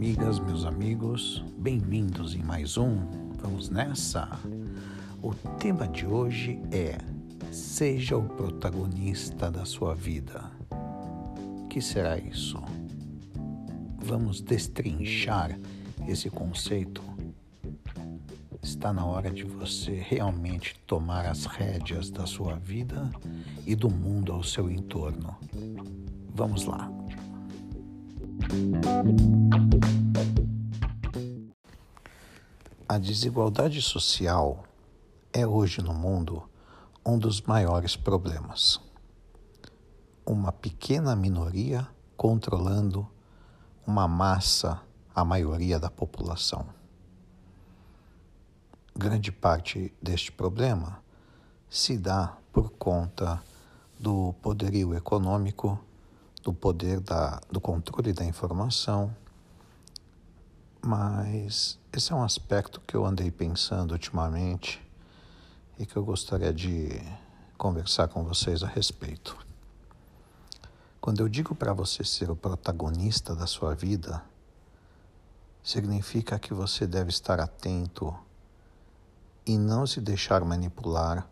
amigas, meus amigos, bem-vindos em mais um. Vamos nessa? O tema de hoje é Seja o protagonista da sua vida. O que será isso? Vamos destrinchar esse conceito. Está na hora de você realmente tomar as rédeas da sua vida e do mundo ao seu entorno. Vamos lá. A desigualdade social é hoje no mundo um dos maiores problemas. Uma pequena minoria controlando uma massa, a maioria da população. Grande parte deste problema se dá por conta do poderio econômico do poder da, do controle da informação, mas esse é um aspecto que eu andei pensando ultimamente e que eu gostaria de conversar com vocês a respeito. Quando eu digo para você ser o protagonista da sua vida, significa que você deve estar atento e não se deixar manipular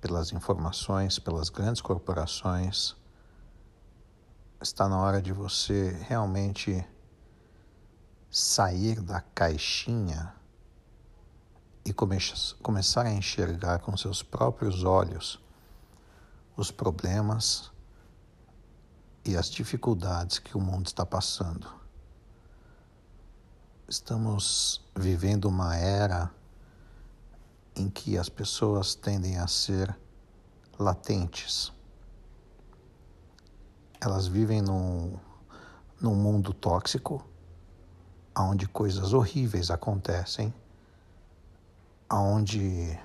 pelas informações, pelas grandes corporações está na hora de você realmente sair da caixinha e come começar a enxergar com seus próprios olhos os problemas e as dificuldades que o mundo está passando. Estamos vivendo uma era em que as pessoas tendem a ser latentes elas vivem num, num mundo tóxico, onde coisas horríveis acontecem, onde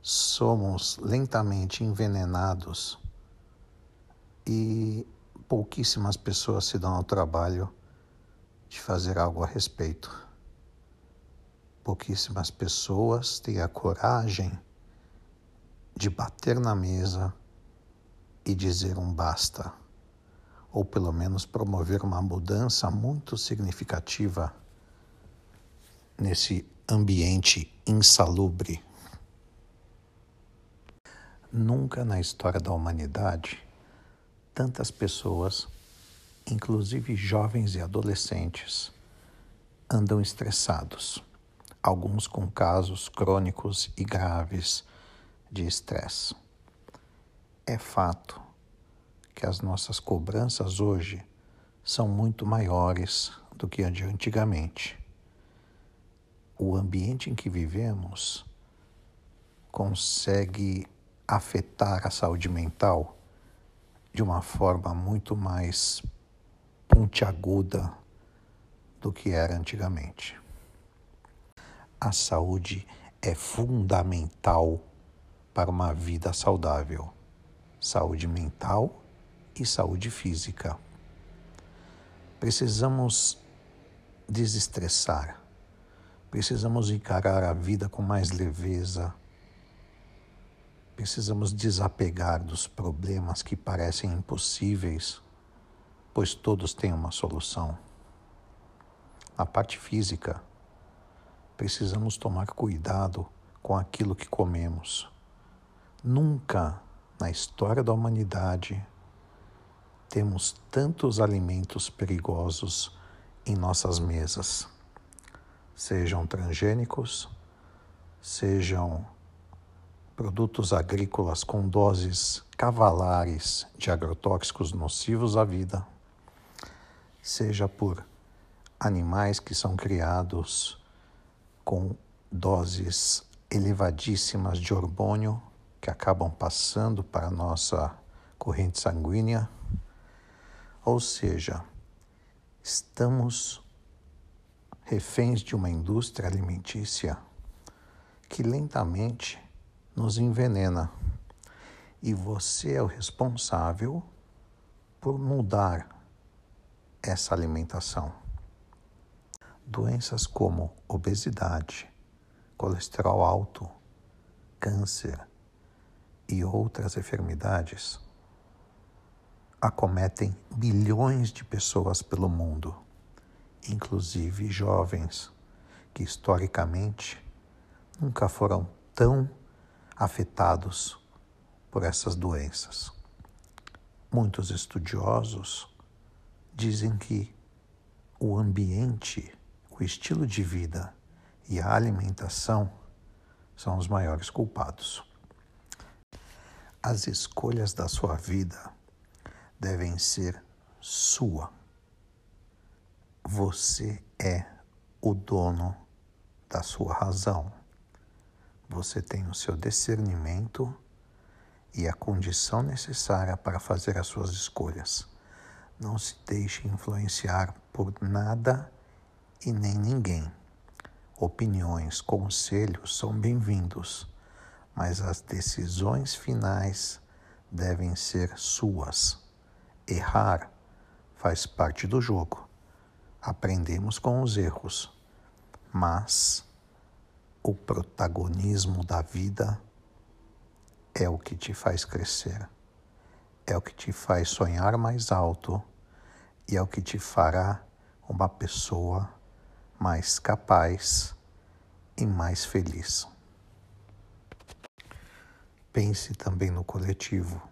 somos lentamente envenenados e pouquíssimas pessoas se dão ao trabalho de fazer algo a respeito. Pouquíssimas pessoas têm a coragem de bater na mesa e dizer um basta, ou pelo menos promover uma mudança muito significativa nesse ambiente insalubre. Nunca na história da humanidade tantas pessoas, inclusive jovens e adolescentes, andam estressados, alguns com casos crônicos e graves de estresse. É fato que as nossas cobranças hoje são muito maiores do que antigamente. O ambiente em que vivemos consegue afetar a saúde mental de uma forma muito mais pontiaguda do que era antigamente. A saúde é fundamental para uma vida saudável saúde mental e saúde física. Precisamos desestressar, precisamos encarar a vida com mais leveza, precisamos desapegar dos problemas que parecem impossíveis, pois todos têm uma solução. Na parte física, precisamos tomar cuidado com aquilo que comemos. Nunca na história da humanidade, temos tantos alimentos perigosos em nossas mesas, sejam transgênicos, sejam produtos agrícolas com doses cavalares de agrotóxicos nocivos à vida, seja por animais que são criados com doses elevadíssimas de hormônio que acabam passando para a nossa corrente sanguínea. Ou seja, estamos reféns de uma indústria alimentícia que lentamente nos envenena. E você é o responsável por mudar essa alimentação. Doenças como obesidade, colesterol alto, câncer, e outras enfermidades acometem bilhões de pessoas pelo mundo inclusive jovens que historicamente nunca foram tão afetados por essas doenças. Muitos estudiosos dizem que o ambiente, o estilo de vida e a alimentação são os maiores culpados. As escolhas da sua vida devem ser sua. Você é o dono da sua razão. Você tem o seu discernimento e a condição necessária para fazer as suas escolhas. Não se deixe influenciar por nada e nem ninguém. Opiniões, conselhos são bem-vindos, mas as decisões finais devem ser suas. Errar faz parte do jogo. Aprendemos com os erros, mas o protagonismo da vida é o que te faz crescer, é o que te faz sonhar mais alto e é o que te fará uma pessoa mais capaz e mais feliz. Pense também no coletivo.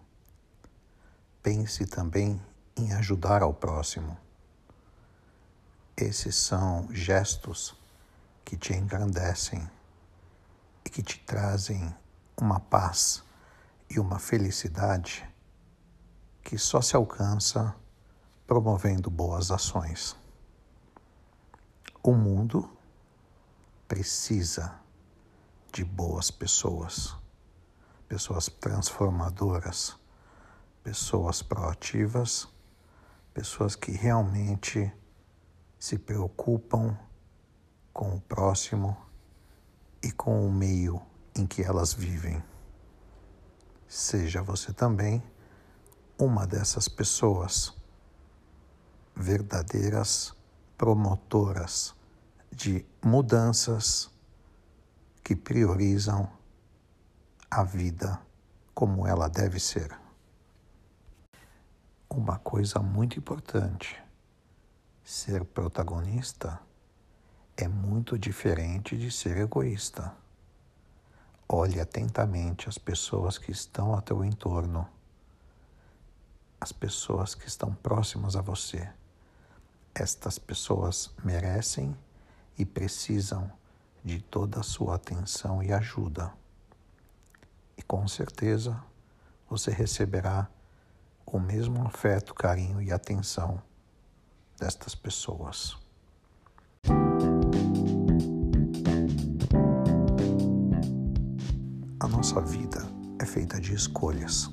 Pense também em ajudar ao próximo. Esses são gestos que te engrandecem e que te trazem uma paz e uma felicidade que só se alcança promovendo boas ações. O mundo precisa de boas pessoas, pessoas transformadoras, pessoas proativas, pessoas que realmente se preocupam com o próximo e com o meio em que elas vivem. Seja você também uma dessas pessoas, verdadeiras promotoras de mudanças que priorizam a vida como ela deve ser. Uma coisa muito importante: ser protagonista é muito diferente de ser egoísta. Olhe atentamente as pessoas que estão ao teu entorno, as pessoas que estão próximas a você. Estas pessoas merecem e precisam de toda a sua atenção e ajuda. E com certeza você receberá o mesmo afeto, carinho e atenção destas pessoas. A nossa vida é feita de escolhas.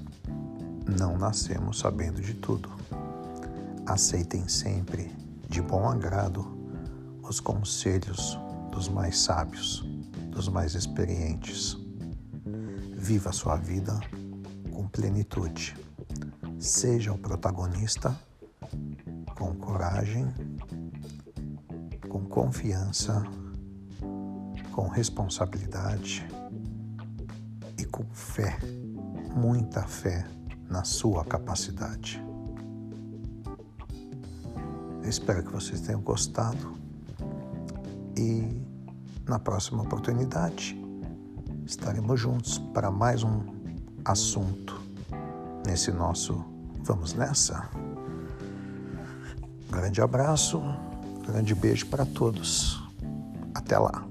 Não nascemos sabendo de tudo. Aceitem sempre, de bom agrado, os conselhos dos mais sábios, dos mais experientes. Viva a sua vida com plenitude. Seja o protagonista com coragem, com confiança, com responsabilidade com fé, muita fé na sua capacidade. Eu espero que vocês tenham gostado e na próxima oportunidade estaremos juntos para mais um assunto nesse nosso Vamos Nessa? grande abraço, grande beijo para todos. Até lá.